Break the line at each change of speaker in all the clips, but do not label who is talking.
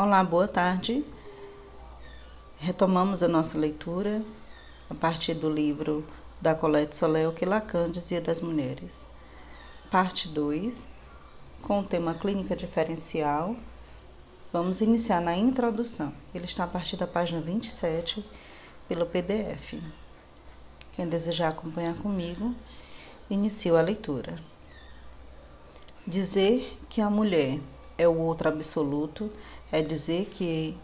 Olá, boa tarde. Retomamos a nossa leitura a partir do livro da Colette Soler, o que Lacan dizia das mulheres. Parte 2, com o tema clínica diferencial. Vamos iniciar na introdução. Ele está a partir da página 27 pelo PDF. Quem desejar acompanhar comigo, inicio a leitura. Dizer que a mulher é o outro absoluto é dizer que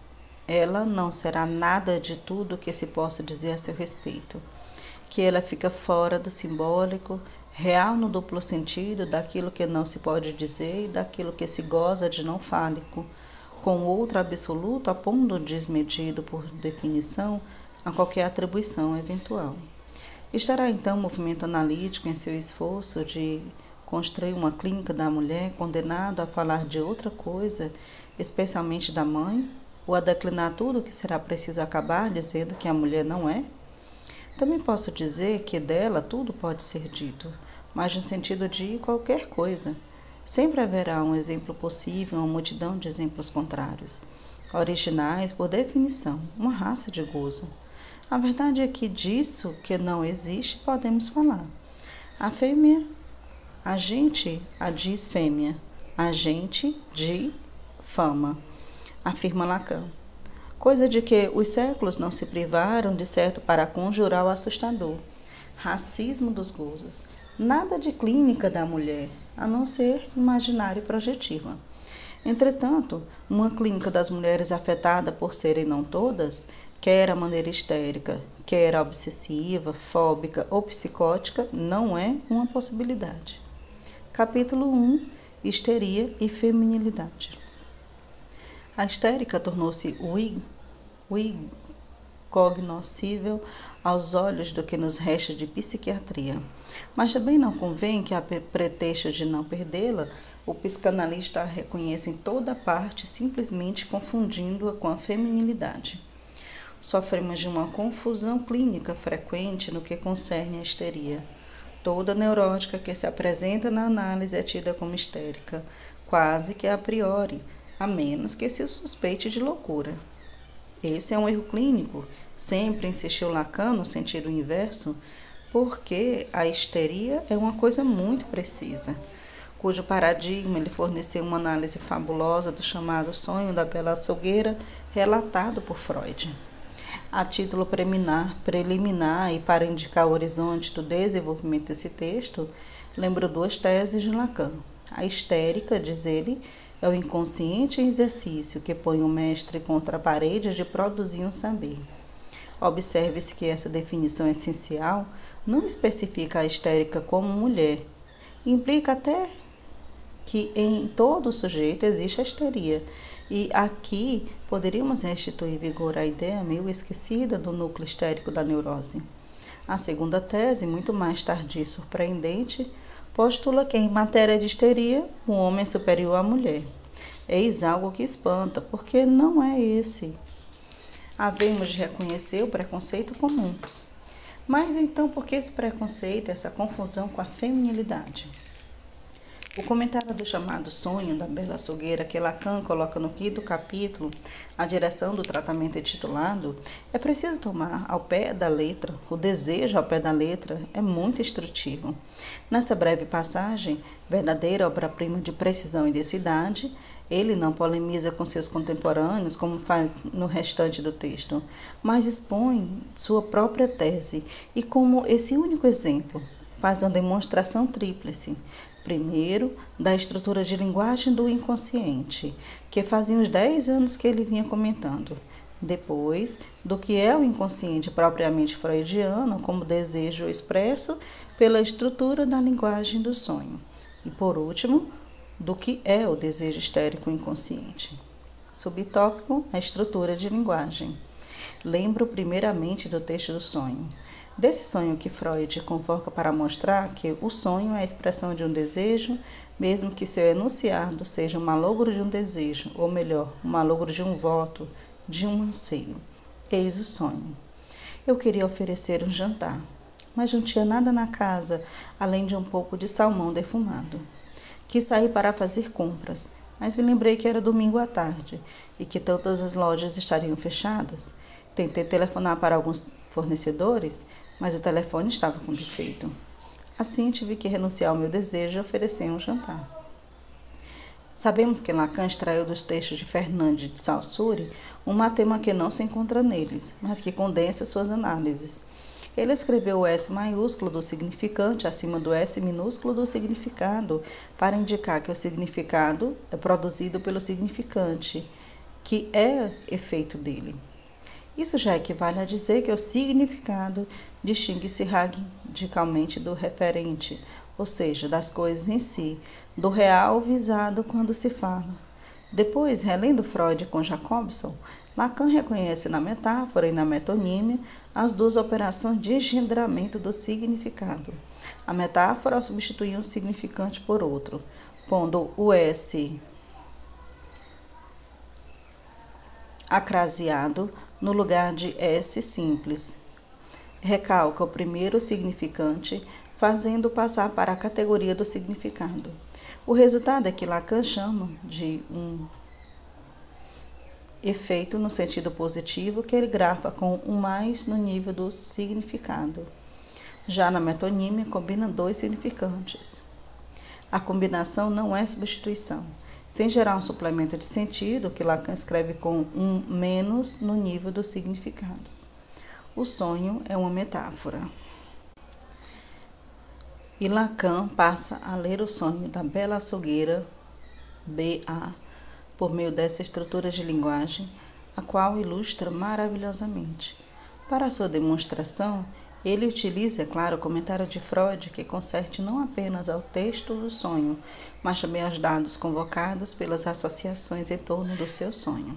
ela não será nada de tudo que se possa dizer a seu respeito, que ela fica fora do simbólico, real no duplo sentido daquilo que não se pode dizer e daquilo que se goza de não fálico, com outro absoluto apondo desmedido por definição a qualquer atribuição eventual. Estará então o movimento analítico em seu esforço de construir uma clínica da mulher condenado a falar de outra coisa especialmente da mãe, ou a declinar tudo o que será preciso acabar dizendo que a mulher não é? Também posso dizer que dela tudo pode ser dito, mas no sentido de qualquer coisa. Sempre haverá um exemplo possível, uma multidão de exemplos contrários, originais por definição, uma raça de gozo. A verdade é que disso que não existe podemos falar. A fêmea, a gente a diz fêmea, a gente de fama, afirma Lacan. Coisa de que os séculos não se privaram de certo para conjurar o assustador. Racismo dos gozos. Nada de clínica da mulher, a não ser imaginário e projetiva. Entretanto, uma clínica das mulheres afetada por serem não todas, quer a maneira histérica, quer a obsessiva, fóbica ou psicótica, não é uma possibilidade. Capítulo 1 Histeria e Feminilidade a histérica tornou-se incognoscível aos olhos do que nos resta de psiquiatria. Mas também não convém que, a pretexto de não perdê-la, o psicanalista a reconheça em toda parte, simplesmente confundindo-a com a feminilidade. Sofremos de uma confusão clínica frequente no que concerne a histeria. Toda neurótica que se apresenta na análise é tida como histérica, quase que a priori, a menos que se suspeite de loucura. Esse é um erro clínico, sempre insistiu Lacan no sentido inverso, porque a histeria é uma coisa muito precisa, cujo paradigma lhe forneceu uma análise fabulosa do chamado sonho da bela açougueira, relatado por Freud. A título preliminar, preliminar e para indicar o horizonte do desenvolvimento desse texto, lembro duas teses de Lacan. A histérica, diz ele, é o inconsciente exercício que põe o mestre contra a parede de produzir um saber. Observe-se que essa definição essencial não especifica a histérica como mulher, implica até que em todo sujeito existe a histeria, e aqui poderíamos restituir vigor à ideia meio esquecida do núcleo histérico da neurose. A segunda tese, muito mais tardia e surpreendente, postula que, em matéria de histeria, o homem é superior à mulher. Eis algo que espanta, porque não é esse. Havemos de reconhecer o preconceito comum. Mas então, por que esse preconceito, essa confusão com a feminilidade? O comentário do chamado sonho da bela açougueira que Lacan coloca no quinto capítulo, a direção do tratamento intitulado, é preciso tomar ao pé da letra, o desejo ao pé da letra é muito instrutivo. Nessa breve passagem, verdadeira obra-prima de precisão e densidade, ele não polemiza com seus contemporâneos, como faz no restante do texto, mas expõe sua própria tese e, como esse único exemplo, faz uma demonstração tríplice Primeiro, da estrutura de linguagem do inconsciente, que fazia uns 10 anos que ele vinha comentando. Depois, do que é o inconsciente propriamente freudiano, como desejo expresso pela estrutura da linguagem do sonho. E por último, do que é o desejo histérico inconsciente. Subtópico: a estrutura de linguagem. Lembro primeiramente do texto do sonho. Desse sonho que Freud convoca para mostrar que o sonho é a expressão de um desejo, mesmo que seu enunciado seja um malogro de um desejo, ou melhor, um malogro de um voto, de um anseio. Eis o sonho. Eu queria oferecer um jantar, mas não tinha nada na casa além de um pouco de salmão defumado. Quis sair para fazer compras, mas me lembrei que era domingo à tarde e que todas as lojas estariam fechadas. Tentei telefonar para alguns fornecedores, mas o telefone estava com defeito. Assim tive que renunciar ao meu desejo e oferecer um jantar. Sabemos que Lacan extraiu dos textos de Fernandes de Saussure um tema que não se encontra neles, mas que condensa suas análises. Ele escreveu o S maiúsculo do significante acima do S minúsculo do significado, para indicar que o significado é produzido pelo significante, que é efeito dele. Isso já equivale a dizer que o significado distingue-se radicalmente do referente, ou seja, das coisas em si, do real visado quando se fala. Depois, relendo Freud com Jacobson, Lacan reconhece na metáfora e na metonímia as duas operações de engendramento do significado. A metáfora substitui um significante por outro, pondo o S acraseado no lugar de S simples. Recalca o primeiro significante, fazendo passar para a categoria do significado. O resultado é que Lacan chama de um efeito no sentido positivo que ele grafa com um mais no nível do significado. Já na metonímia, combina dois significantes. A combinação não é substituição. Sem gerar um suplemento de sentido, que Lacan escreve com um menos no nível do significado. O sonho é uma metáfora. E Lacan passa a ler o sonho da bela açougueira B.A por meio dessa estrutura de linguagem, a qual ilustra maravilhosamente. Para sua demonstração, ele utiliza, é claro, o comentário de Freud, que conserte não apenas ao texto do sonho, mas também aos dados convocados pelas associações em torno do seu sonho.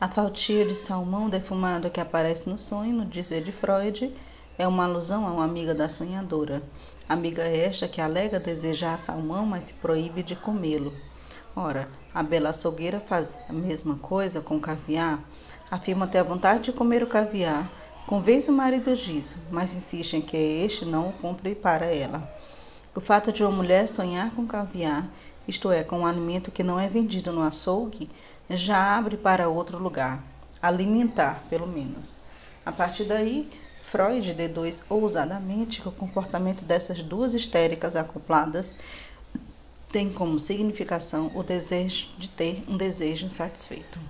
A faltia de salmão defumado que aparece no sonho, no dizer de Freud, é uma alusão a uma amiga da sonhadora. Amiga esta que alega desejar salmão, mas se proíbe de comê-lo. Ora, a bela açougueira faz a mesma coisa com o caviar, afirma ter a vontade de comer o caviar, convence o marido disso, mas insiste em que este não o compre para ela. O fato de uma mulher sonhar com caviar, isto é, com um alimento que não é vendido no açougue, já abre para outro lugar, alimentar, pelo menos. A partir daí, Freud deduz ousadamente que o comportamento dessas duas histéricas acopladas tem como significação o desejo de ter um desejo insatisfeito.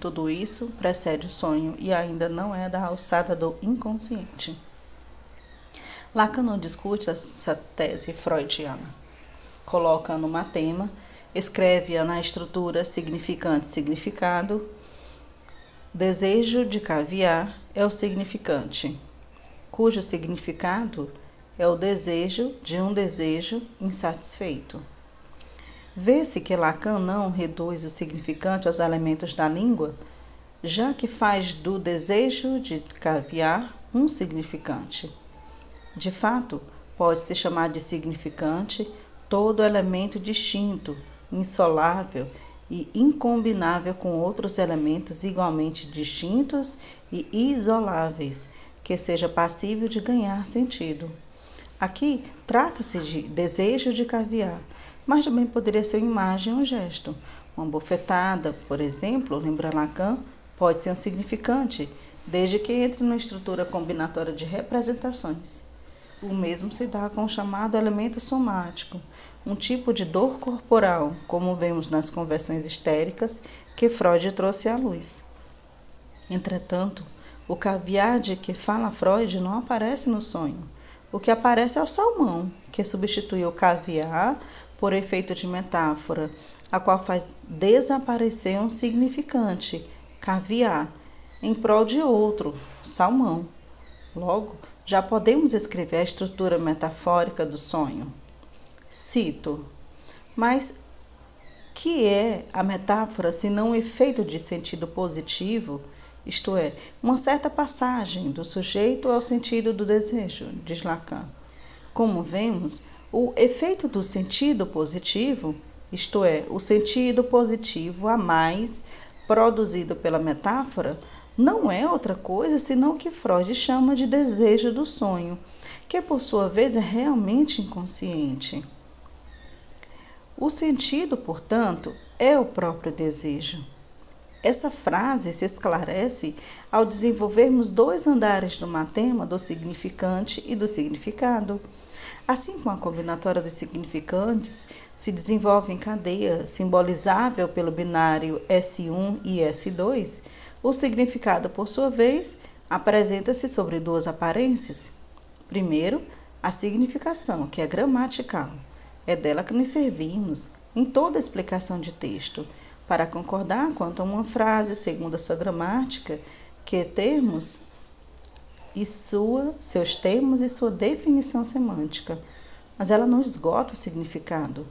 Tudo isso precede o sonho e ainda não é da alçada do inconsciente. Lacan não discute essa tese freudiana. Coloca no matema, escreve-a na estrutura significante-significado. Desejo de caviar é o significante, cujo significado é o desejo de um desejo insatisfeito. Vê-se que Lacan não reduz o significante aos elementos da língua, já que faz do desejo de caviar um significante. De fato, pode-se chamar de significante todo elemento distinto, insolável e incombinável com outros elementos igualmente distintos e isoláveis, que seja passível de ganhar sentido. Aqui trata-se de desejo de caviar, mas também poderia ser uma imagem ou um gesto. Uma bofetada, por exemplo, lembra Lacan, pode ser um significante, desde que entre numa estrutura combinatória de representações. O mesmo se dá com o chamado elemento somático, um tipo de dor corporal, como vemos nas conversões histéricas que Freud trouxe à luz. Entretanto, o caviar de que fala Freud não aparece no sonho o que aparece é o salmão, que substitui o caviar por efeito de metáfora, a qual faz desaparecer um significante, caviar, em prol de outro, salmão. Logo, já podemos escrever a estrutura metafórica do sonho. Cito: Mas que é a metáfora se não um efeito de sentido positivo isto é, uma certa passagem do sujeito ao sentido do desejo, diz Lacan. Como vemos, o efeito do sentido positivo, isto é, o sentido positivo a mais produzido pela metáfora, não é outra coisa senão o que Freud chama de desejo do sonho, que por sua vez é realmente inconsciente. O sentido, portanto, é o próprio desejo. Essa frase se esclarece ao desenvolvermos dois andares do matema do significante e do significado. Assim como a combinatória dos significantes se desenvolve em cadeia simbolizável pelo binário S1 e S2, o significado, por sua vez, apresenta-se sobre duas aparências. Primeiro, a significação, que é gramatical. É dela que nos servimos em toda explicação de texto para concordar quanto a uma frase segundo a sua gramática, que termos e sua, seus termos e sua definição semântica. Mas ela não esgota o significado,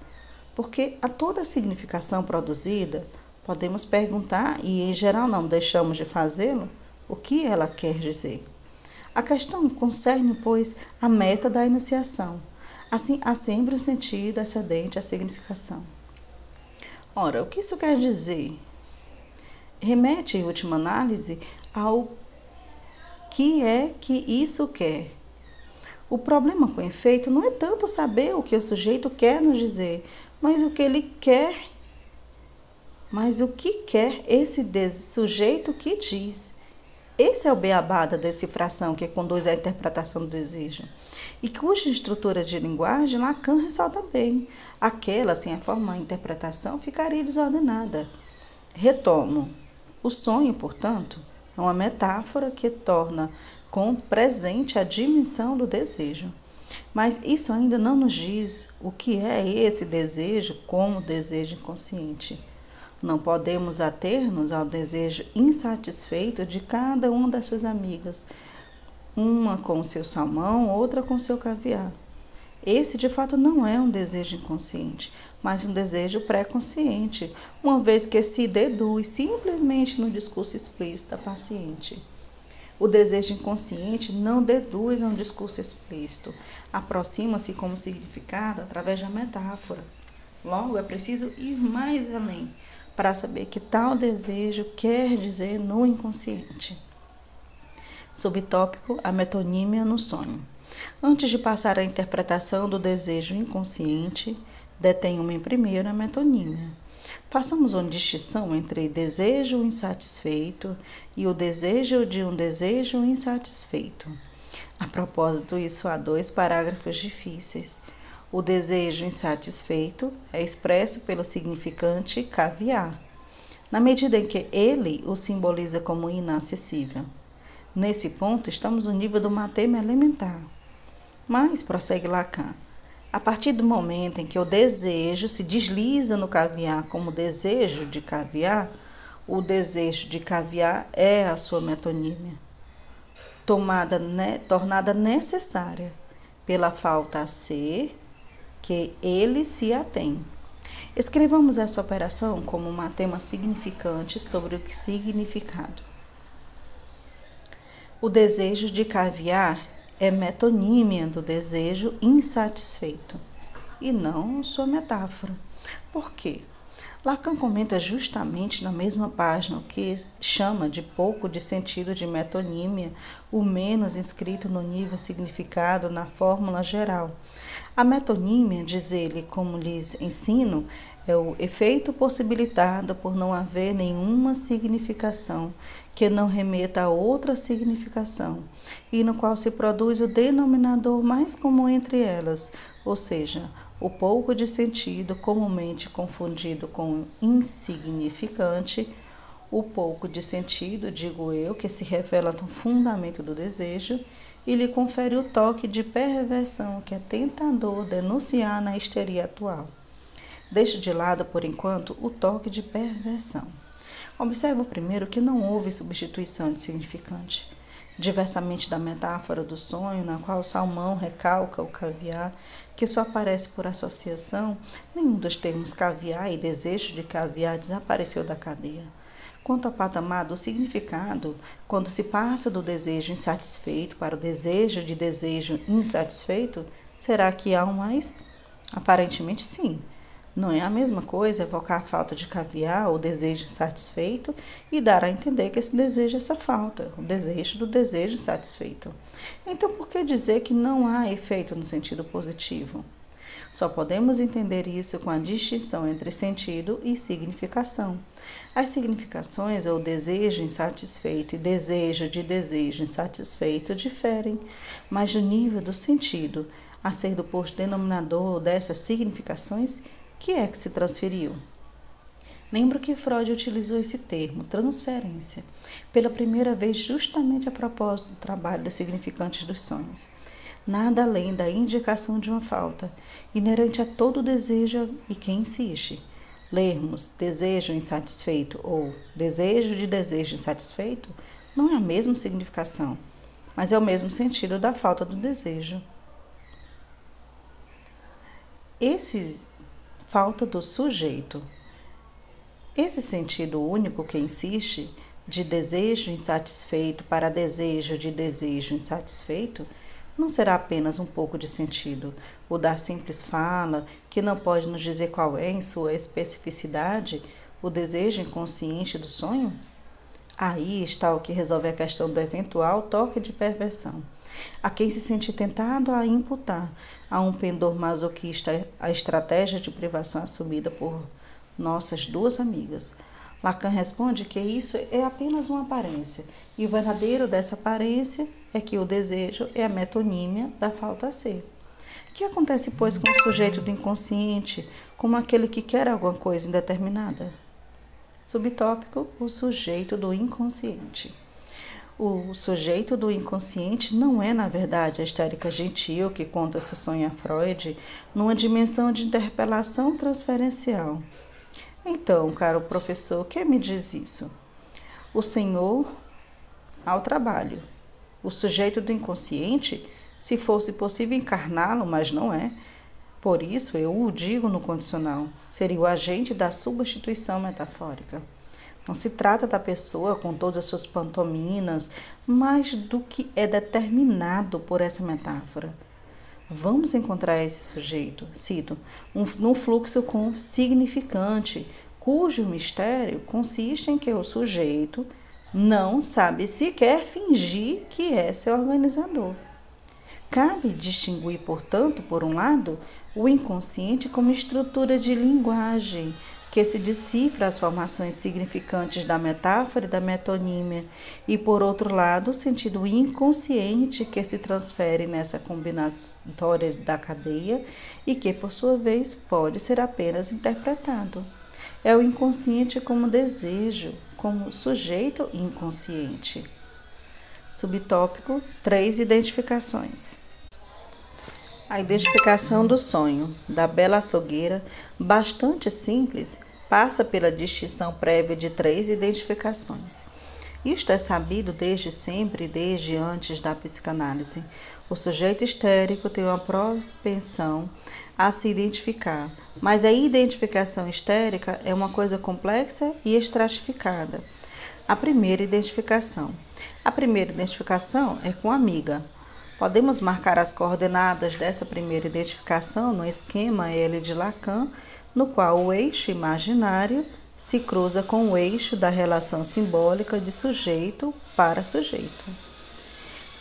porque a toda a significação produzida, podemos perguntar, e em geral não deixamos de fazê-lo, o que ela quer dizer. A questão concerne, pois, a meta da enunciação. Assim, há sempre um sentido excedente à significação. Ora, o que isso quer dizer? Remete, em última análise, ao que é que isso quer. O problema com efeito não é tanto saber o que o sujeito quer nos dizer, mas o que ele quer. Mas o que quer esse sujeito que diz? Esse é o beabá da decifração que conduz à interpretação do desejo, e cuja estrutura de linguagem Lacan ressalta bem. Aquela sem a forma interpretação ficaria desordenada. Retomo. O sonho, portanto, é uma metáfora que torna com presente a dimensão do desejo. Mas isso ainda não nos diz o que é esse desejo como desejo inconsciente. Não podemos ater-nos ao desejo insatisfeito de cada uma das suas amigas, uma com seu salmão, outra com seu caviar. Esse de fato não é um desejo inconsciente, mas um desejo pré-consciente, uma vez que se deduz simplesmente no discurso explícito da paciente. O desejo inconsciente não deduz a um discurso explícito, aproxima-se como significado através da metáfora. Logo, é preciso ir mais além para saber que tal desejo quer dizer no inconsciente. Subtópico: a metonímia no sonho. Antes de passar à interpretação do desejo inconsciente, detenho-me primeiro a metonímia. Façamos uma distinção entre desejo insatisfeito e o desejo de um desejo insatisfeito. A propósito, isso há dois parágrafos difíceis. O desejo insatisfeito é expresso pelo significante caviar, na medida em que ele o simboliza como inacessível. Nesse ponto, estamos no nível do matema elementar. Mas, prossegue Lacan, a partir do momento em que o desejo se desliza no caviar como desejo de caviar, o desejo de caviar é a sua metonímia, tomada, né, tornada necessária pela falta a ser que ele se atém. Escrevamos essa operação como um tema significante sobre o significado. O desejo de caviar é metonímia do desejo insatisfeito e não sua metáfora. Por quê? Lacan comenta justamente na mesma página o que chama de pouco de sentido de metonímia, o menos inscrito no nível significado na fórmula geral, a metonímia, diz ele, como lhes ensino, é o efeito possibilitado por não haver nenhuma significação que não remeta a outra significação, e no qual se produz o denominador mais comum entre elas, ou seja, o pouco de sentido comumente confundido com insignificante, o pouco de sentido, digo eu, que se revela no fundamento do desejo, e lhe confere o toque de perversão que é tentador denunciar na histeria atual. Deixo de lado, por enquanto, o toque de perversão. Observo primeiro que não houve substituição de significante. Diversamente da metáfora do sonho, na qual Salmão recalca o caviar, que só aparece por associação, nenhum dos termos caviar e desejo de caviar desapareceu da cadeia. Quanto ao patamar do significado, quando se passa do desejo insatisfeito para o desejo de desejo insatisfeito, será que há um mais? Aparentemente sim. Não é a mesma coisa evocar a falta de caviar ou desejo insatisfeito e dar a entender que esse desejo é essa falta, o desejo do desejo insatisfeito. Então, por que dizer que não há efeito no sentido positivo? Só podemos entender isso com a distinção entre sentido e significação. As significações ou desejo insatisfeito e desejo de desejo insatisfeito diferem, mas o nível do sentido a ser do posto denominador dessas significações, que é que se transferiu? Lembro que Freud utilizou esse termo, transferência, pela primeira vez justamente a propósito do trabalho dos significantes dos sonhos. Nada além da indicação de uma falta, inerente a todo desejo e quem insiste. Lermos desejo insatisfeito ou desejo de desejo insatisfeito não é a mesma significação, mas é o mesmo sentido da falta do desejo. Esse falta do sujeito esse sentido único que insiste de desejo insatisfeito para desejo de desejo insatisfeito não será apenas um pouco de sentido, o da simples fala, que não pode nos dizer qual é, em sua especificidade, o desejo inconsciente do sonho? Aí está o que resolve a questão do eventual toque de perversão. A quem se sente tentado a imputar a um pendor masoquista a estratégia de privação assumida por nossas duas amigas. Lacan responde que isso é apenas uma aparência, e o verdadeiro dessa aparência é que o desejo é a metonímia da falta a ser. O que acontece, pois, com o sujeito do inconsciente, como aquele que quer alguma coisa indeterminada? Subtópico: o sujeito do inconsciente. O sujeito do inconsciente não é, na verdade, a histérica gentil que conta seu sonho a Freud numa dimensão de interpelação transferencial. Então, caro professor, que me diz isso? O Senhor ao trabalho. O sujeito do inconsciente, se fosse possível encarná-lo, mas não é. Por isso eu o digo no condicional, seria o agente da substituição metafórica. Não se trata da pessoa com todas as suas pantominas, mas do que é determinado por essa metáfora. Vamos encontrar esse sujeito, cito, um, num fluxo com significante, cujo mistério consiste em que o sujeito não sabe sequer fingir que é seu organizador. Cabe distinguir, portanto, por um lado, o inconsciente como estrutura de linguagem que se decifra as formações significantes da metáfora e da metonímia, e por outro lado, o sentido inconsciente que se transfere nessa combinatória da cadeia e que, por sua vez, pode ser apenas interpretado. É o inconsciente como desejo, como sujeito inconsciente. Subtópico: três identificações. A identificação do sonho, da bela açougueira, bastante simples, passa pela distinção prévia de três identificações. Isto é sabido desde sempre, desde antes da psicanálise. O sujeito histérico tem uma propensão a se identificar, mas a identificação histérica é uma coisa complexa e estratificada. A primeira identificação. A primeira identificação é com a amiga. Podemos marcar as coordenadas dessa primeira identificação no esquema L de Lacan no qual o eixo imaginário se cruza com o eixo da relação simbólica de sujeito para sujeito.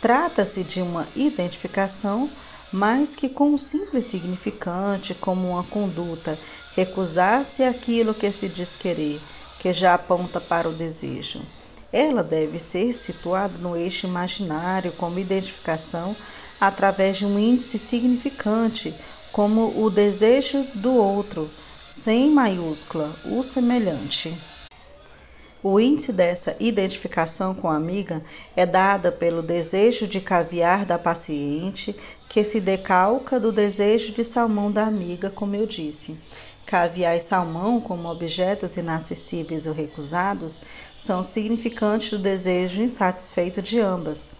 Trata-se de uma identificação mais que com um simples significante, como uma conduta, recusar-se aquilo que se diz querer, que já aponta para o desejo. Ela deve ser situada no eixo imaginário como identificação através de um índice significante, como o desejo do outro, sem maiúscula, o semelhante. O índice dessa identificação com a amiga é dada pelo desejo de caviar da paciente, que se decalca do desejo de salmão da amiga, como eu disse. Caviar e salmão, como objetos inacessíveis ou recusados, são significantes do desejo insatisfeito de ambas.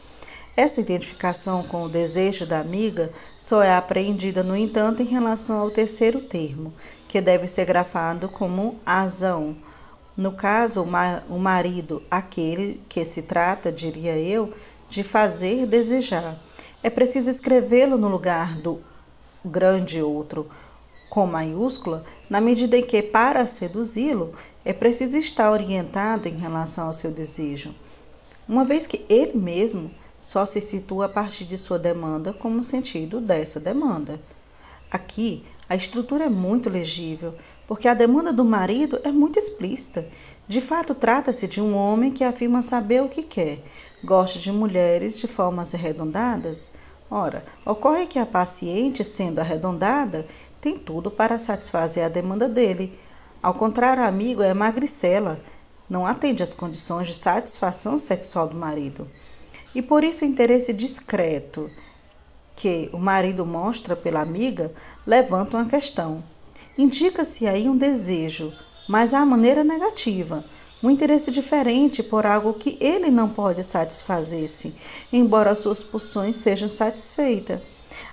Essa identificação com o desejo da amiga só é apreendida, no entanto, em relação ao terceiro termo, que deve ser grafado como azão. No caso, o marido, aquele que se trata, diria eu, de fazer desejar. É preciso escrevê-lo no lugar do grande outro, com maiúscula, na medida em que, para seduzi-lo, é preciso estar orientado em relação ao seu desejo, uma vez que ele mesmo só se situa a partir de sua demanda como sentido dessa demanda. Aqui, A estrutura é muito legível, porque a demanda do marido é muito explícita. De fato, trata-se de um homem que afirma saber o que quer, gosta de mulheres de formas arredondadas. Ora, ocorre que a paciente, sendo arredondada, tem tudo para satisfazer a demanda dele. Ao contrário, a amigo é magricela, não atende às condições de satisfação sexual do marido. E por isso o interesse discreto que o marido mostra pela amiga levanta uma questão. Indica-se aí um desejo, mas à maneira negativa, um interesse diferente por algo que ele não pode satisfazer-se, embora suas pulsões sejam satisfeitas.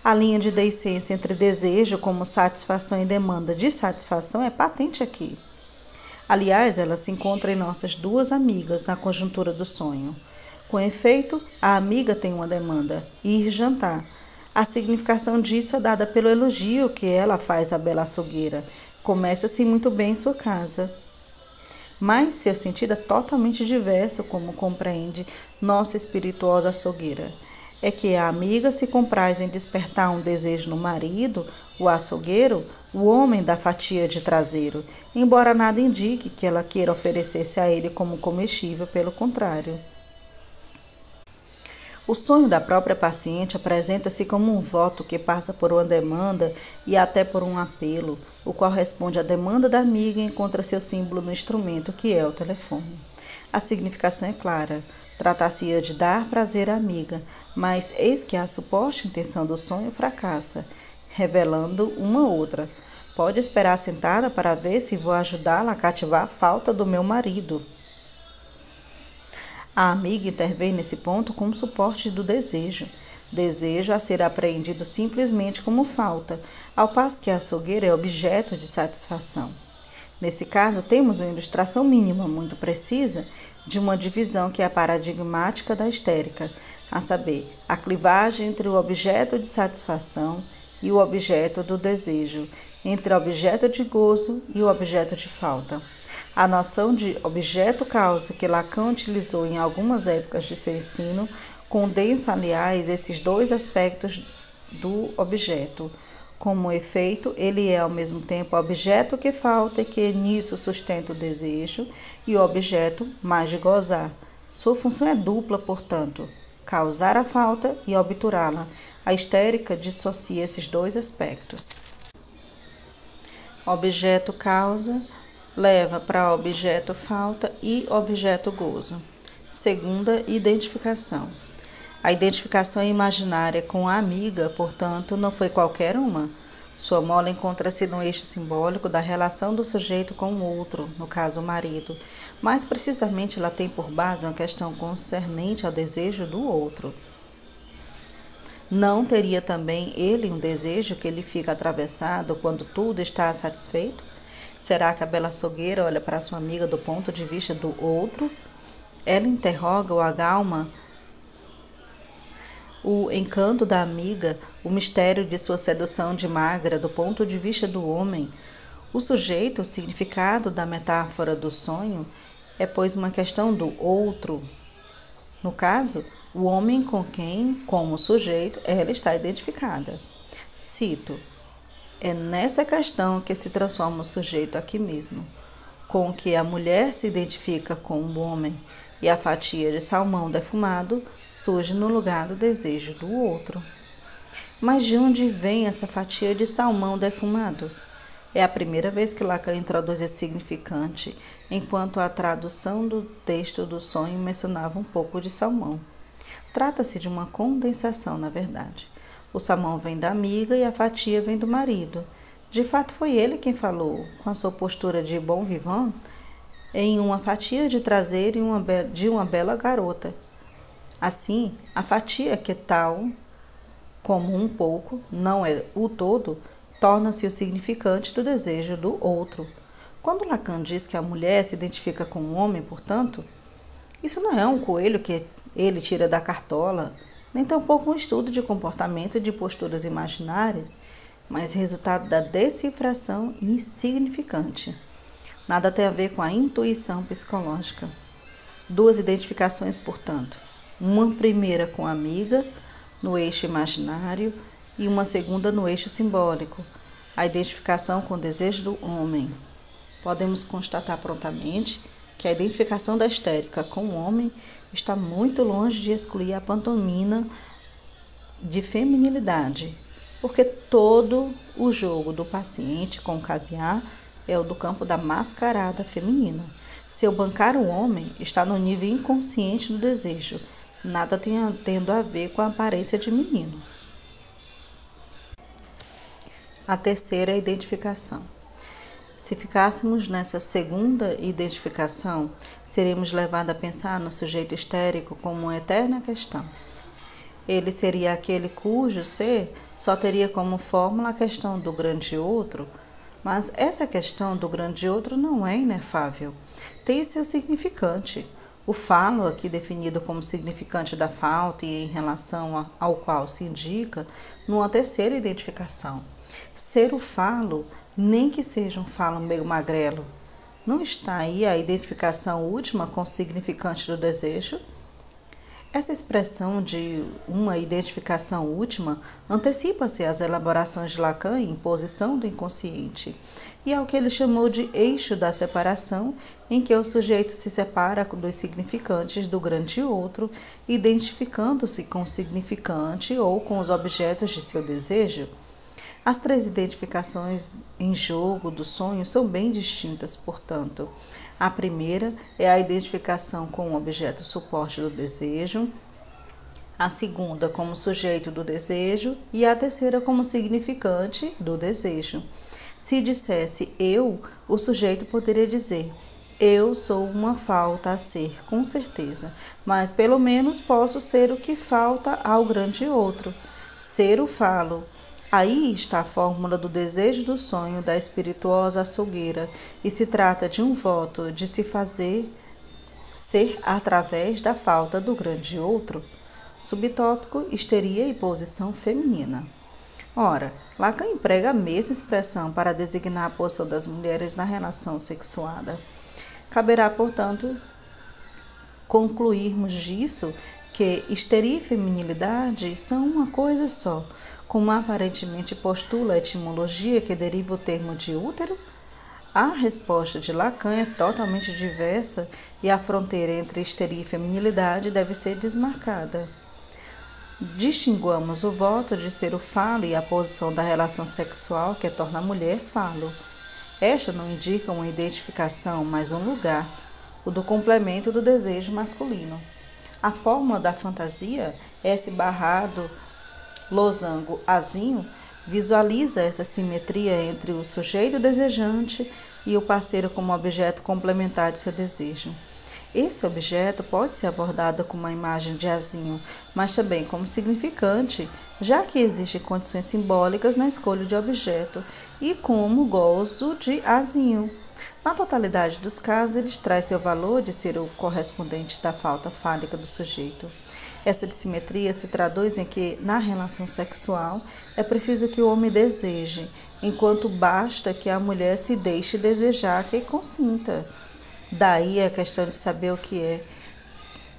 A linha de decência entre desejo como satisfação e demanda de satisfação é patente aqui. Aliás, ela se encontra em nossas duas amigas na conjuntura do sonho. Com efeito, a amiga tem uma demanda: ir jantar. A significação disso é dada pelo elogio que ela faz à bela açougueira. Começa-se muito bem em sua casa. Mas seu sentido é totalmente diverso, como compreende nossa espirituosa açougueira. É que a amiga se compraz em despertar um desejo no marido, o açougueiro, o homem da fatia de traseiro, embora nada indique que ela queira oferecer-se a ele como comestível, pelo contrário. O sonho da própria paciente apresenta-se como um voto que passa por uma demanda e até por um apelo, o qual responde à demanda da amiga e encontra seu símbolo no instrumento que é o telefone. A significação é clara. Tratar-se-ia de dar prazer à amiga, mas eis que a suposta intenção do sonho fracassa, revelando uma outra, Pode esperar sentada para ver se vou ajudá-la a cativar a falta do meu marido. A amiga intervém nesse ponto como suporte do desejo. Desejo a ser apreendido simplesmente como falta, ao passo que a açougueira é objeto de satisfação. Nesse caso, temos uma ilustração mínima, muito precisa, de uma divisão que é paradigmática da histérica, a saber, a clivagem entre o objeto de satisfação e o objeto do desejo, entre o objeto de gozo e o objeto de falta. A noção de objeto-causa que Lacan utilizou em algumas épocas de seu ensino condensa, aliás, esses dois aspectos do objeto. Como efeito, ele é ao mesmo tempo objeto que falta e que nisso sustenta o desejo, e o objeto mais de gozar. Sua função é dupla, portanto, causar a falta e obturá-la. A histérica dissocia esses dois aspectos objeto causa leva para objeto falta e objeto gozo. Segunda identificação. A identificação imaginária com a amiga, portanto, não foi qualquer uma. Sua mola encontra-se no eixo simbólico da relação do sujeito com o outro, no caso o marido. Mais precisamente, ela tem por base uma questão concernente ao desejo do outro. Não teria também ele um desejo que ele fica atravessado quando tudo está satisfeito? Será que a bela açougueira olha para sua amiga do ponto de vista do outro? Ela interroga o agalma o encanto da amiga, o mistério de sua sedução de magra do ponto de vista do homem. O sujeito, o significado da metáfora do sonho, é pois uma questão do outro. No caso, o homem com quem, como sujeito, ela está identificada. Cito: É nessa questão que se transforma o sujeito aqui mesmo, com que a mulher se identifica com o homem e a fatia de salmão defumado surge no lugar do desejo do outro. Mas de onde vem essa fatia de salmão defumado? É a primeira vez que Lacan introduz esse significante, enquanto a tradução do texto do sonho mencionava um pouco de salmão. Trata-se de uma condensação, na verdade. O salmão vem da amiga e a fatia vem do marido. De fato, foi ele quem falou, com a sua postura de bom vivant, em uma fatia de traseiro de uma bela garota. Assim, a fatia que tal, como um pouco, não é o todo, torna-se o significante do desejo do outro. Quando Lacan diz que a mulher se identifica com o homem, portanto, isso não é um coelho que ele tira da cartola, nem tampouco um estudo de comportamento e de posturas imaginárias, mas resultado da decifração insignificante. Nada tem a ver com a intuição psicológica. Duas identificações, portanto, uma primeira com a amiga, no eixo imaginário, e uma segunda no eixo simbólico. a identificação com o desejo do homem. Podemos constatar prontamente que a identificação da histérica com o homem está muito longe de excluir a pantomina de feminilidade, porque todo o jogo do paciente com caviar é o do campo da mascarada feminina. Se eu bancar o homem, está no nível inconsciente do desejo, nada tendo a ver com a aparência de menino. A terceira é a identificação. Se ficássemos nessa segunda identificação, seríamos levados a pensar no sujeito histérico como uma eterna questão. Ele seria aquele cujo ser só teria como fórmula a questão do grande outro, mas essa questão do grande outro não é inefável, tem seu significante. O falo, aqui definido como significante da falta e em relação ao qual se indica, numa terceira identificação. Ser o falo, nem que seja um falo meio magrelo, não está aí a identificação última com o significante do desejo? Essa expressão de uma identificação última antecipa-se às elaborações de Lacan em posição do inconsciente e ao que ele chamou de eixo da separação, em que o sujeito se separa dos significantes do grande outro, identificando-se com o significante ou com os objetos de seu desejo. As três identificações em jogo do sonho são bem distintas, portanto. A primeira é a identificação com o objeto suporte do desejo, a segunda como sujeito do desejo e a terceira como significante do desejo. Se dissesse eu, o sujeito poderia dizer eu sou uma falta a ser, com certeza, mas pelo menos posso ser o que falta ao grande outro. Ser o falo, Aí está a fórmula do desejo do sonho da espirituosa açougueira, e se trata de um voto de se fazer ser através da falta do grande outro. Subtópico: histeria e posição feminina. Ora, Lacan emprega a mesma expressão para designar a posição das mulheres na relação sexuada. Caberá, portanto, concluirmos disso que histeria e feminilidade são uma coisa só, como aparentemente postula a etimologia que deriva o termo de útero? A resposta de Lacan é totalmente diversa e a fronteira entre histeria e feminilidade deve ser desmarcada. Distinguamos o voto de ser o falo e a posição da relação sexual que torna a mulher falo. Esta não indica uma identificação, mas um lugar, o do complemento do desejo masculino. A fórmula da fantasia, S barrado losango azinho, visualiza essa simetria entre o sujeito desejante e o parceiro como objeto complementar de seu desejo. Esse objeto pode ser abordado como uma imagem de azinho, mas também como significante, já que existem condições simbólicas na escolha de objeto, e como gozo de azinho. Na totalidade dos casos, ele traz seu valor de ser o correspondente da falta fálica do sujeito. Essa dissimetria se traduz em que, na relação sexual, é preciso que o homem deseje, enquanto basta que a mulher se deixe desejar que consinta. Daí a questão de saber o que é,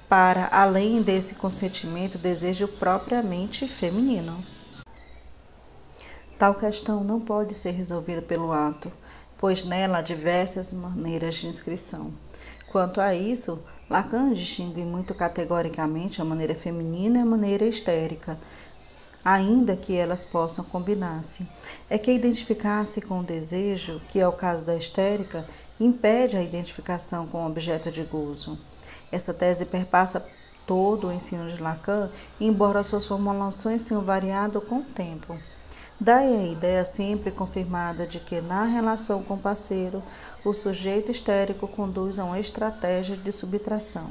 para além desse consentimento, desejo propriamente feminino. Tal questão não pode ser resolvida pelo ato, pois nela há diversas maneiras de inscrição. Quanto a isso, Lacan distingue muito categoricamente a maneira feminina e a maneira histérica, ainda que elas possam combinar-se. É que identificar-se com o desejo, que é o caso da histérica, impede a identificação com o objeto de gozo. Essa tese perpassa todo o ensino de Lacan, embora suas formulações tenham variado com o tempo. Daí a ideia sempre confirmada de que, na relação com o parceiro, o sujeito histérico conduz a uma estratégia de subtração.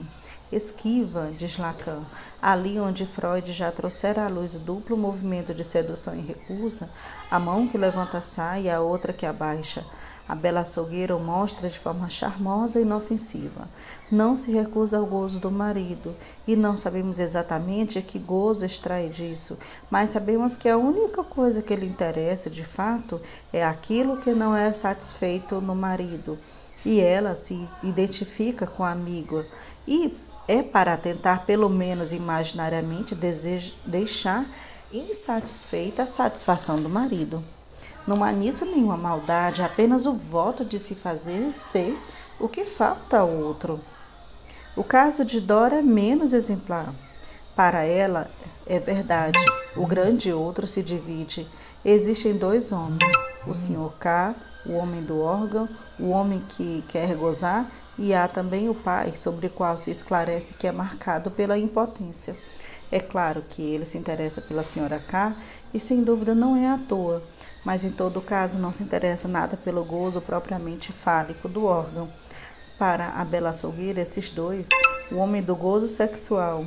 Esquiva, diz Lacan, ali onde Freud já trouxera à luz o duplo movimento de sedução e recusa, a mão que levanta sai e a outra que abaixa, a bela açougueira o mostra de forma charmosa e inofensiva. Não se recusa ao gozo do marido, e não sabemos exatamente que gozo extrai disso, mas sabemos que a única coisa que lhe interessa de fato é aquilo que não é satisfeito no marido. E ela se identifica com a amiga e é para tentar, pelo menos imaginariamente, deixar insatisfeita a satisfação do marido. Não há nisso nenhuma maldade, apenas o voto de se fazer ser o que falta ao outro. O caso de Dora é menos exemplar. Para ela, é verdade, o grande outro se divide. Existem dois homens, o Sr. K, o homem do órgão, o homem que quer gozar, e há também o pai, sobre o qual se esclarece que é marcado pela impotência. É claro que ele se interessa pela senhora K e sem dúvida não é à toa, mas em todo caso não se interessa nada pelo gozo propriamente fálico do órgão. Para a bela açougueira, esses dois, o homem do gozo sexual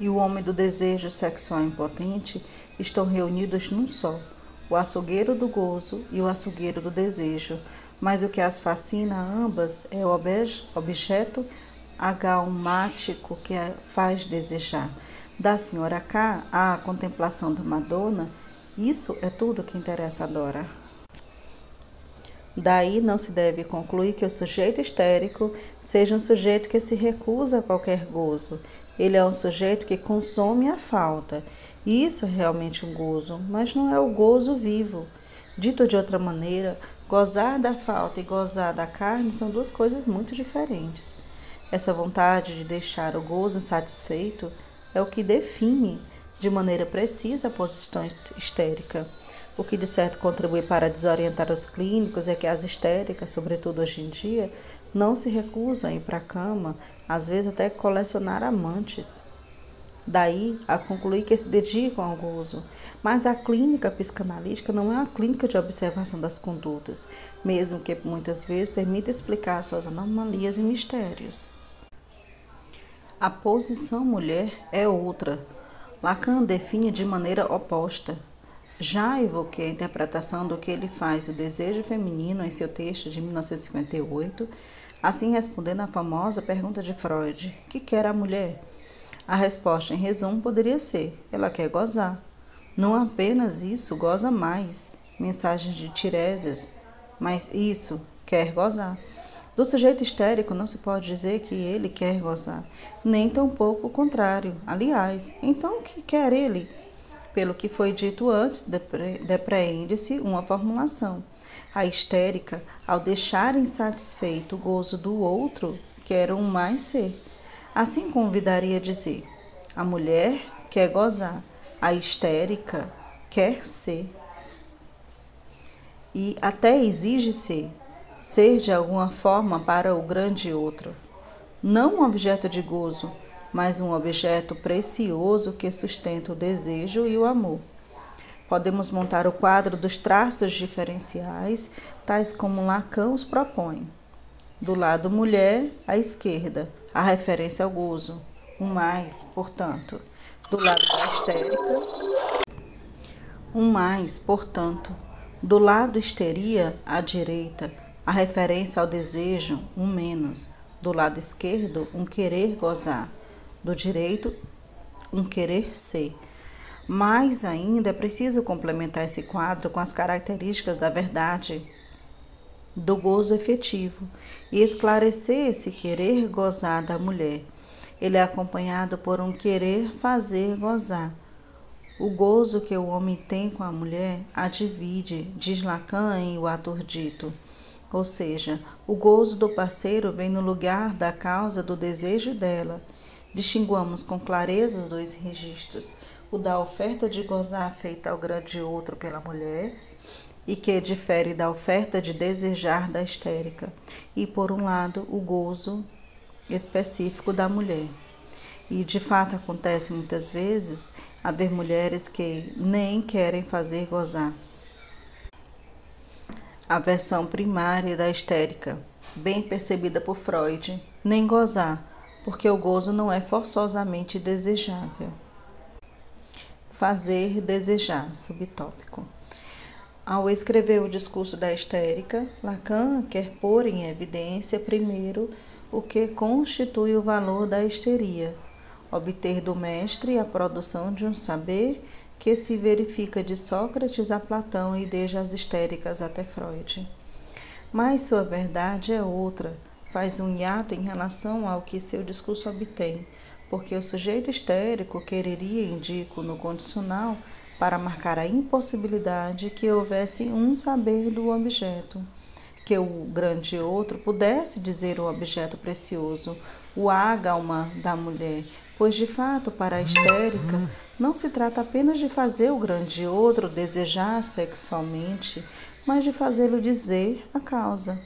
e o homem do desejo sexual impotente, estão reunidos num só, o açougueiro do gozo e o açougueiro do desejo, mas o que as fascina ambas é o objeto agalmático que a faz desejar. Da senhora K à contemplação da Madonna, isso é tudo que interessa a Dora. Daí não se deve concluir que o sujeito histérico seja um sujeito que se recusa a qualquer gozo. Ele é um sujeito que consome a falta. E isso é realmente um gozo, mas não é o gozo vivo. Dito de outra maneira, gozar da falta e gozar da carne são duas coisas muito diferentes. Essa vontade de deixar o gozo insatisfeito é o que define de maneira precisa a posição histérica. O que de certo contribui para desorientar os clínicos é que as histéricas, sobretudo hoje em dia, não se recusam a ir para a cama, às vezes até colecionar amantes. Daí a concluir que se dedicam ao gozo. Mas a clínica psicanalítica não é uma clínica de observação das condutas, mesmo que muitas vezes permita explicar suas anomalias e mistérios. A posição mulher é outra. Lacan define de maneira oposta. Já evoquei a interpretação do que ele faz o desejo feminino em seu texto de 1958, assim respondendo à famosa pergunta de Freud: que quer a mulher? A resposta, em resumo, poderia ser: ela quer gozar. Não apenas isso, goza mais. Mensagens de Tiresias, mas isso, quer gozar. Do sujeito histérico não se pode dizer que ele quer gozar, nem tampouco o contrário. Aliás, então o que quer ele? Pelo que foi dito antes, depreende-se uma formulação. A histérica, ao deixar insatisfeito o gozo do outro, quer um mais ser. Assim convidaria a dizer: a mulher quer gozar, a histérica quer ser. E até exige ser, ser de alguma forma para o grande outro. Não um objeto de gozo, mas um objeto precioso que sustenta o desejo e o amor. Podemos montar o quadro dos traços diferenciais, tais como Lacan os propõe. Do lado mulher, à esquerda, a referência ao gozo, um mais, portanto. Do lado da histérica, um mais, portanto. Do lado histeria, à direita, a referência ao desejo, um menos. Do lado esquerdo, um querer gozar. Do direito, um querer ser. Mais ainda, é preciso complementar esse quadro com as características da verdade, do gozo efetivo e esclarecer esse querer gozar da mulher. Ele é acompanhado por um querer fazer gozar. O gozo que o homem tem com a mulher a divide, diz Lacan em O Ator Dito. Ou seja, o gozo do parceiro vem no lugar da causa do desejo dela. Distinguamos com clareza os dois registros: o da oferta de gozar feita ao grande outro pela mulher, e que difere da oferta de desejar da histérica, e por um lado, o gozo específico da mulher. E de fato acontece muitas vezes haver mulheres que nem querem fazer gozar a versão primária da histérica, bem percebida por Freud, nem gozar, porque o gozo não é forçosamente desejável. Fazer desejar, subtópico. Ao escrever o discurso da histérica, Lacan quer pôr em evidência primeiro o que constitui o valor da histeria, obter do mestre a produção de um saber que se verifica de Sócrates a Platão e desde as histéricas até Freud. Mas sua verdade é outra, faz um hiato em relação ao que seu discurso obtém, porque o sujeito histérico quereria, indico no condicional, para marcar a impossibilidade que houvesse um saber do objeto, que o grande outro pudesse dizer o objeto precioso, o ágalma da mulher, pois de fato, para a histérica, não se trata apenas de fazer o grande outro desejar sexualmente, mas de fazê-lo dizer a causa.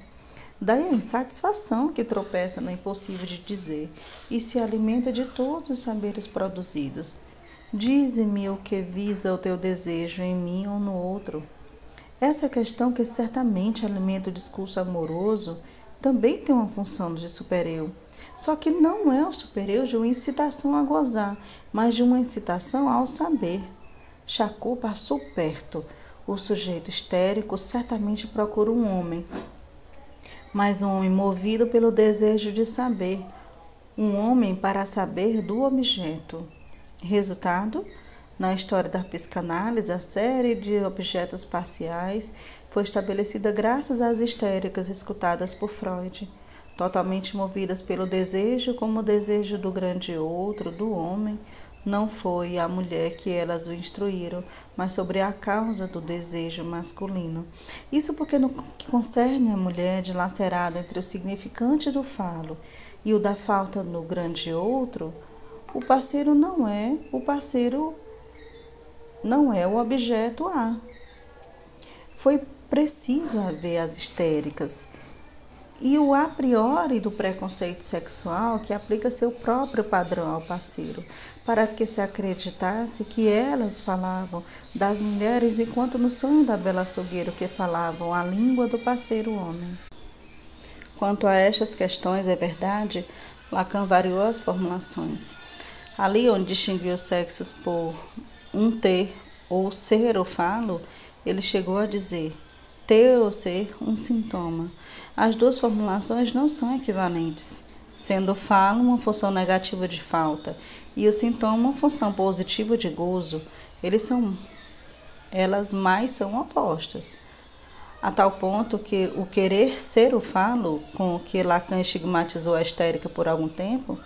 Daí a insatisfação que tropeça no impossível de dizer e se alimenta de todos os saberes produzidos. Dize-me o que visa o teu desejo em mim ou no outro. Essa questão que certamente alimenta o discurso amoroso também tem uma função de supereu. Só que não é o supereu de uma incitação a gozar, mas de uma incitação ao saber. Chacô passou perto. O sujeito histérico certamente procura um homem, mas um homem movido pelo desejo de saber, um homem para saber do objeto. Resultado: na história da psicanálise, a série de objetos parciais foi estabelecida graças às histéricas escutadas por Freud, totalmente movidas pelo desejo como o desejo do grande outro, do homem, não foi a mulher que elas o instruíram, mas sobre a causa do desejo masculino. Isso porque no que concerne a mulher dilacerada entre o significante do falo e o da falta no grande outro, o parceiro não é o parceiro não é o objeto A. Foi preciso haver as histéricas e o a priori do preconceito sexual que aplica seu próprio padrão ao parceiro, para que se acreditasse que elas falavam das mulheres enquanto no sonho da bela açougueiro que falavam a língua do parceiro homem. Quanto a estas questões, é verdade, Lacan variou as formulações. Ali onde distinguiu os sexos por um ter ou ser ou falo, ele chegou a dizer ter ou ser um sintoma as duas formulações não são equivalentes, sendo o falo uma função negativa de falta e o sintoma uma função positiva de gozo, eles são elas mais são opostas. A tal ponto que o querer ser o falo, com o que Lacan estigmatizou a histérica por algum tempo,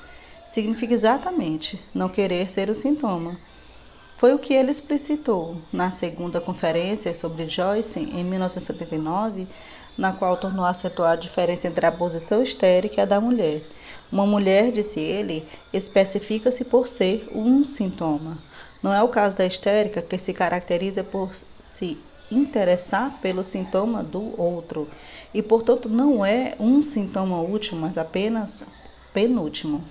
significa exatamente não querer ser o sintoma. Foi o que ele explicitou na segunda conferência sobre Joyce, em 1979, na qual tornou acentuar a diferença entre a posição histérica e a da mulher. Uma mulher, disse ele, especifica-se por ser um sintoma. Não é o caso da histérica, que se caracteriza por se interessar pelo sintoma do outro e, portanto, não é um sintoma último, mas apenas penúltimo.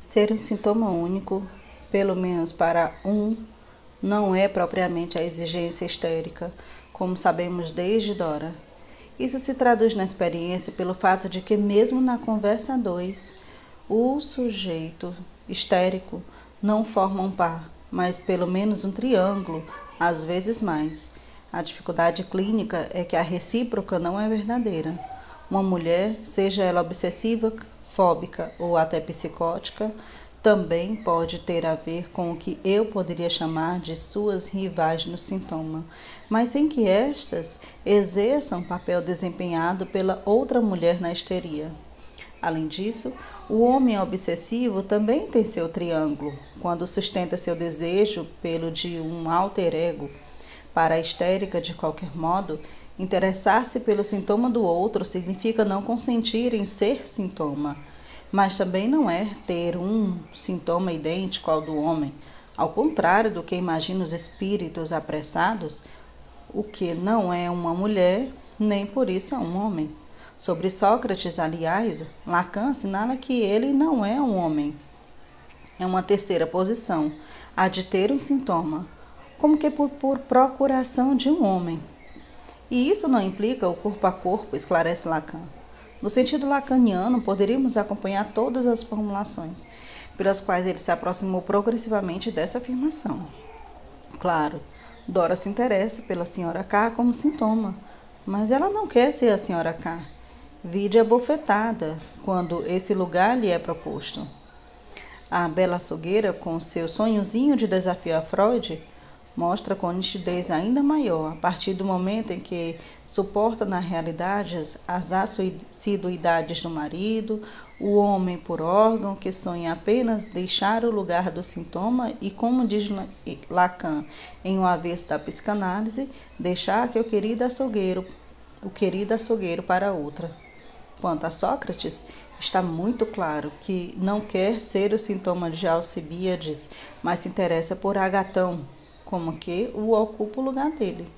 Ser um sintoma único, pelo menos para um, não é propriamente a exigência histérica, como sabemos desde Dora. Isso se traduz na experiência pelo fato de que, mesmo na conversa dois, o sujeito histérico não forma um par, mas pelo menos um triângulo, às vezes mais. A dificuldade clínica é que a recíproca não é verdadeira. Uma mulher, seja ela obsessiva, fóbica ou até psicótica, também pode ter a ver com o que eu poderia chamar de suas rivais no sintoma, mas sem que estas exerçam papel desempenhado pela outra mulher na histeria. Além disso, o homem obsessivo também tem seu triângulo, quando sustenta seu desejo pelo de um alter ego. Para a histérica, de qualquer modo, interessar-se pelo sintoma do outro significa não consentir em ser sintoma mas também não é ter um sintoma idêntico ao do homem. Ao contrário do que imaginam os espíritos apressados, o que não é uma mulher, nem por isso é um homem. Sobre Sócrates, aliás, Lacan assinala que ele não é um homem. É uma terceira posição, a de ter um sintoma, como que por, por procuração de um homem. E isso não implica o corpo a corpo, esclarece Lacan. No sentido lacaniano, poderíamos acompanhar todas as formulações pelas quais ele se aproximou progressivamente dessa afirmação. Claro, Dora se interessa pela senhora K como sintoma, mas ela não quer ser a senhora K. Vide a bofetada quando esse lugar lhe é proposto. A bela açougueira, com seu sonhozinho de desafio a Freud, mostra com nitidez ainda maior a partir do momento em que suporta na realidade as assiduidades do marido, o homem por órgão que sonha apenas deixar o lugar do sintoma e, como diz Lacan em O Avesso da Psicanálise, deixar que o querido açougueiro, o querido açougueiro para outra. Quanto a Sócrates, está muito claro que não quer ser o sintoma de Alcibíades, mas se interessa por Agatão, como que o ocupa o lugar dele.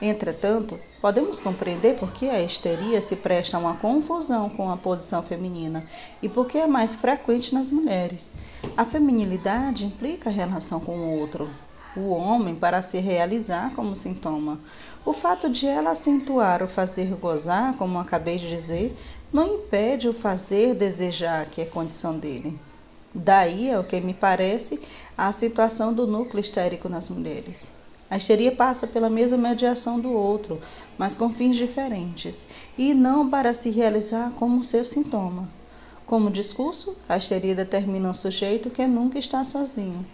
Entretanto, podemos compreender por que a histeria se presta a uma confusão com a posição feminina e por que é mais frequente nas mulheres. A feminilidade implica a relação com o outro, o homem para se realizar como sintoma. O fato de ela acentuar o fazer gozar, como acabei de dizer, não impede o fazer desejar, que é condição dele. Daí é o que me parece a situação do núcleo histérico nas mulheres. A histeria passa pela mesma mediação do outro, mas com fins diferentes, e não para se realizar como seu sintoma. Como discurso, a histeria determina um sujeito que nunca está sozinho.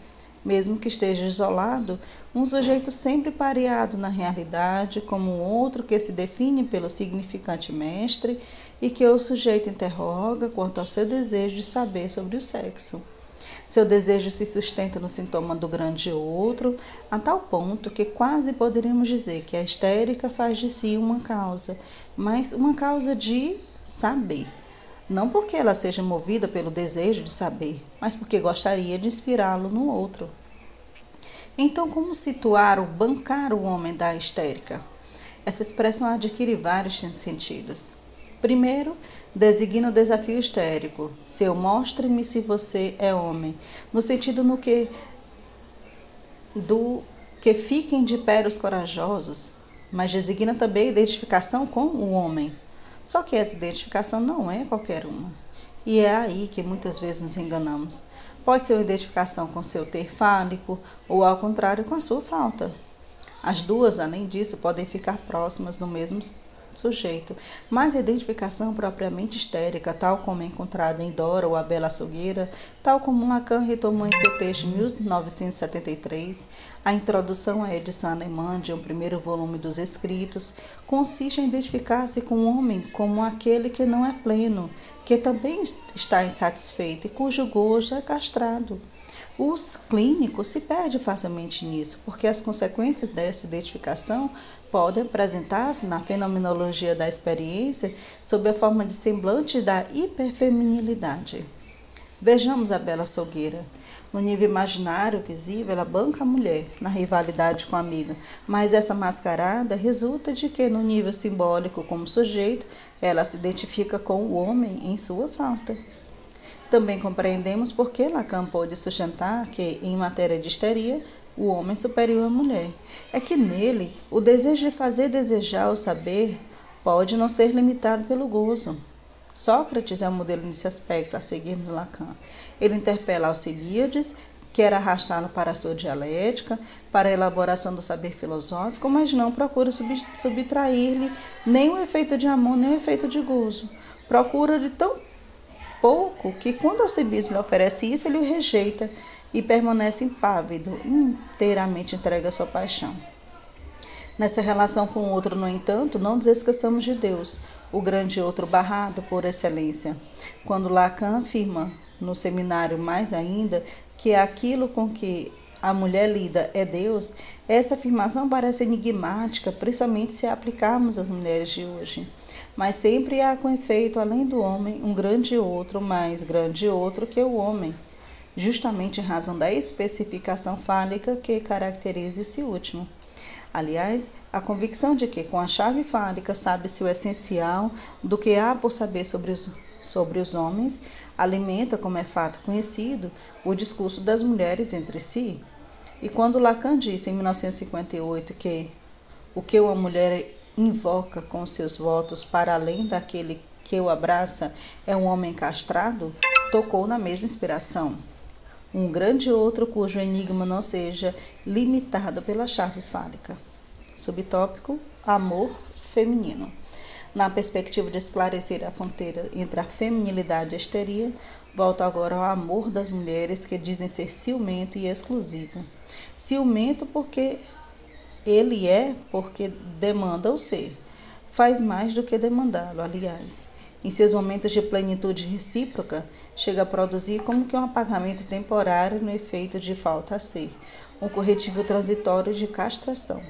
Mesmo que esteja isolado, um sujeito sempre pareado na realidade, como um outro que se define pelo significante mestre e que o sujeito interroga quanto ao seu desejo de saber sobre o sexo. Seu desejo se sustenta no sintoma do grande outro, a tal ponto que quase poderíamos dizer que a histérica faz de si uma causa, mas uma causa de saber. Não porque ela seja movida pelo desejo de saber, mas porque gostaria de inspirá-lo no outro. Então, como situar ou bancar o homem da histérica? Essa expressão adquire vários sentidos. Primeiro, designa o desafio histérico. Seu mostre-me se você é homem, no sentido no que do que fiquem de pé os corajosos, mas designa também a identificação com o homem. Só que essa identificação não é qualquer uma. E é aí que muitas vezes nos enganamos. Pode ser uma identificação com seu ter fálico ou, ao contrário, com a sua falta. As duas, além disso, podem ficar próximas no mesmo sujeito, mas a identificação propriamente histérica, tal como é encontrada em Dora ou a Bela Açougueira, tal como Lacan retomou em seu texto em 1973, a introdução à edição alemã de um primeiro volume dos escritos, consiste em identificar-se com o homem como aquele que não é pleno, que também está insatisfeito e cujo gozo é castrado. Os clínicos se perdem facilmente nisso, porque as consequências dessa identificação podem apresentar-se na fenomenologia da experiência sob a forma de semblante da hiperfeminilidade. Vejamos a bela açougueira. No nível imaginário visível, ela banca a mulher na rivalidade com a amiga, mas essa mascarada resulta de que, no nível simbólico como sujeito, ela se identifica com o homem em sua falta. Também compreendemos por que Lacan pôde sustentar que, em matéria de histeria, o homem superior à mulher. É que nele o desejo de fazer desejar o saber pode não ser limitado pelo gozo. Sócrates é o modelo nesse aspecto a seguirmos Lacan. Ele interpela Alcibíades, quer arrastá-lo para a sua dialética, para a elaboração do saber filosófico, mas não procura subtrair-lhe nem o efeito de amor, nem o efeito de gozo. Procura de tão pouco que, quando Alcibiades lhe oferece isso, ele o rejeita e permanece impávido, inteiramente entregue à sua paixão. Nessa relação com o outro, no entanto, não nos esqueçamos de Deus, o grande outro barrado por excelência. Quando Lacan afirma, no seminário mais ainda, que aquilo com que a mulher lida é Deus, essa afirmação parece enigmática, principalmente se aplicarmos às mulheres de hoje. Mas sempre há com efeito, além do homem, um grande outro, mais grande outro que o homem, justamente em razão da especificação fálica que caracteriza esse último. Aliás, a convicção de que com a chave fálica sabe-se o essencial do que há por saber sobre os, sobre os homens alimenta, como é fato conhecido, o discurso das mulheres entre si. E quando Lacan disse em 1958 que o que uma mulher invoca com seus votos para além daquele que o abraça é um homem castrado, tocou na mesma inspiração. Um grande outro cujo enigma não seja limitado pela chave fálica. Subtópico: Amor feminino. Na perspectiva de esclarecer a fronteira entre a feminilidade e a histeria, volto agora ao amor das mulheres que dizem ser ciumento e exclusivo. Ciumento porque ele é, porque demanda o ser. Faz mais do que demandá-lo, aliás. Em seus momentos de plenitude recíproca, chega a produzir como que um apagamento temporário no efeito de falta a ser, um corretivo transitório de castração.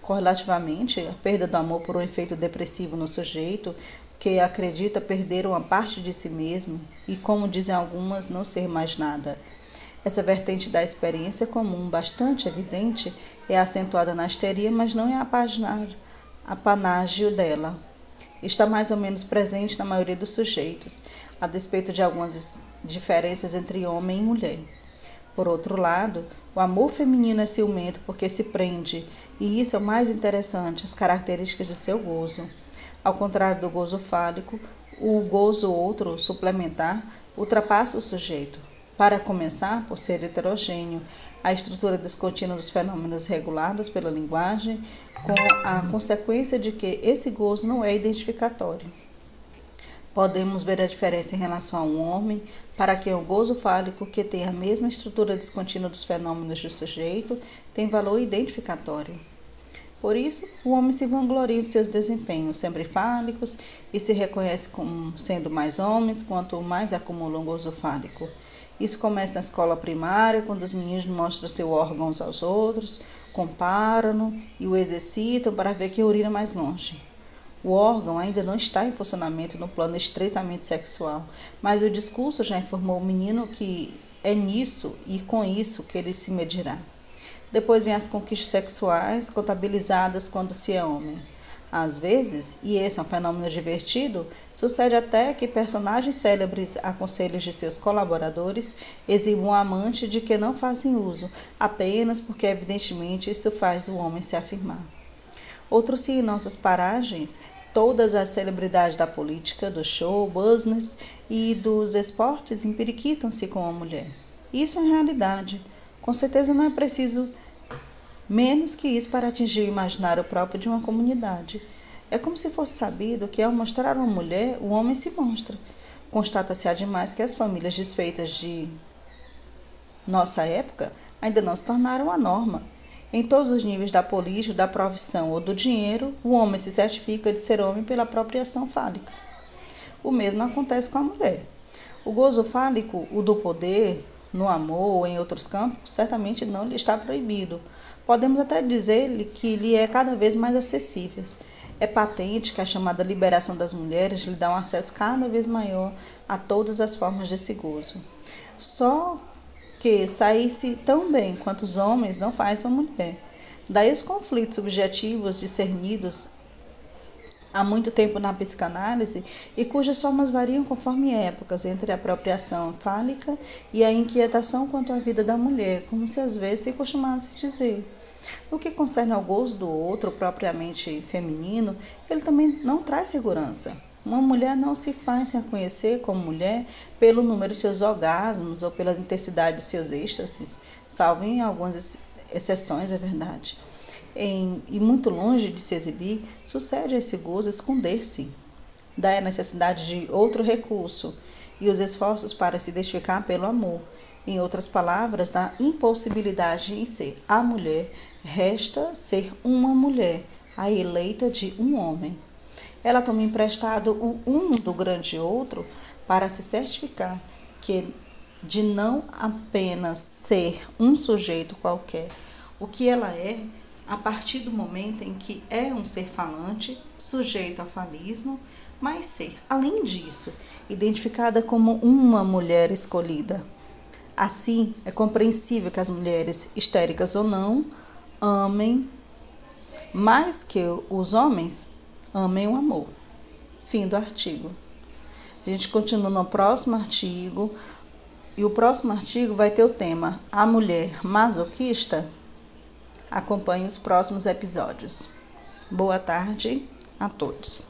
Correlativamente, a perda do amor por um efeito depressivo no sujeito, que acredita perder uma parte de si mesmo e, como dizem algumas, não ser mais nada. Essa vertente da experiência comum, bastante evidente, é acentuada na histeria, mas não é a panágio dela. Está mais ou menos presente na maioria dos sujeitos, a despeito de algumas diferenças entre homem e mulher. Por outro lado, o amor feminino é ciumento porque se prende, e isso é o mais interessante, as características de seu gozo. Ao contrário do gozo fálico, o gozo outro, suplementar, ultrapassa o sujeito. Para começar, por ser heterogêneo, a estrutura descontínua dos fenômenos regulados pela linguagem, com a consequência de que esse gozo não é identificatório. Podemos ver a diferença em relação a um homem, para quem o gozo fálico, que tem a mesma estrutura descontínua dos fenômenos do sujeito, tem valor identificatório. Por isso, o homem se vangloria de seus desempenhos sempre fálicos e se reconhece como sendo mais homens quanto mais acumulam gozo fálico. Isso começa na escola primária, quando os meninos mostram seu órgão uns aos outros, comparam-no e o exercitam para ver quem urina mais longe. O órgão ainda não está em funcionamento no plano estreitamente sexual, mas o discurso já informou o menino que é nisso e com isso que ele se medirá. Depois vem as conquistas sexuais, contabilizadas quando se é homem. Às vezes, e esse é um fenômeno divertido, sucede até que personagens célebres a conselhos de seus colaboradores exibam um amante de que não fazem uso, apenas porque evidentemente isso faz o homem se afirmar. Outros se em nossas paragens todas as celebridades da política, do show, business e dos esportes empiriquitam-se com a mulher. Isso é realidade. Com certeza não é preciso menos que isso para atingir o imaginário próprio de uma comunidade. É como se fosse sabido que ao mostrar uma mulher, o homem se mostra. Constata-se ademais que as famílias desfeitas de nossa época ainda não se tornaram a norma. Em todos os níveis da política, da profissão ou do dinheiro, o homem se certifica de ser homem pela apropriação fálica. O mesmo acontece com a mulher. O gozo fálico, o do poder, no amor ou em outros campos, certamente não lhe está proibido. Podemos até dizer-lhe que lhe é cada vez mais acessível. É patente que a chamada liberação das mulheres lhe dá um acesso cada vez maior a todas as formas desse gozo. Só que saísse tão bem quanto os homens não faz uma mulher. Daí os conflitos subjetivos discernidos há muito tempo na psicanálise e cujas formas variam conforme épocas entre a apropriação fálica e a inquietação quanto à vida da mulher, como se às vezes se costumasse dizer. No que concerne ao gozo do outro, propriamente feminino, ele também não traz segurança. Uma mulher não se faz reconhecer como mulher pelo número de seus orgasmos ou pela intensidade de seus êxtases, salvo em algumas exceções, é verdade. Em, e muito longe de se exibir, sucede a esse gozo esconder-se. Daí a necessidade de outro recurso e os esforços para se identificar pelo amor. Em outras palavras, da impossibilidade em ser a mulher, resta ser uma mulher, a eleita de um homem. Ela toma emprestado o um do grande outro para se certificar que de não apenas ser um sujeito qualquer, o que ela é a partir do momento em que é um ser falante, sujeito a falismo, mas ser, além disso, identificada como uma mulher escolhida. Assim, é compreensível que as mulheres, histéricas ou não, amem mais que os homens Amem o amor. Fim do artigo. A gente continua no próximo artigo. E o próximo artigo vai ter o tema A Mulher Masoquista. Acompanhe os próximos episódios. Boa tarde a todos.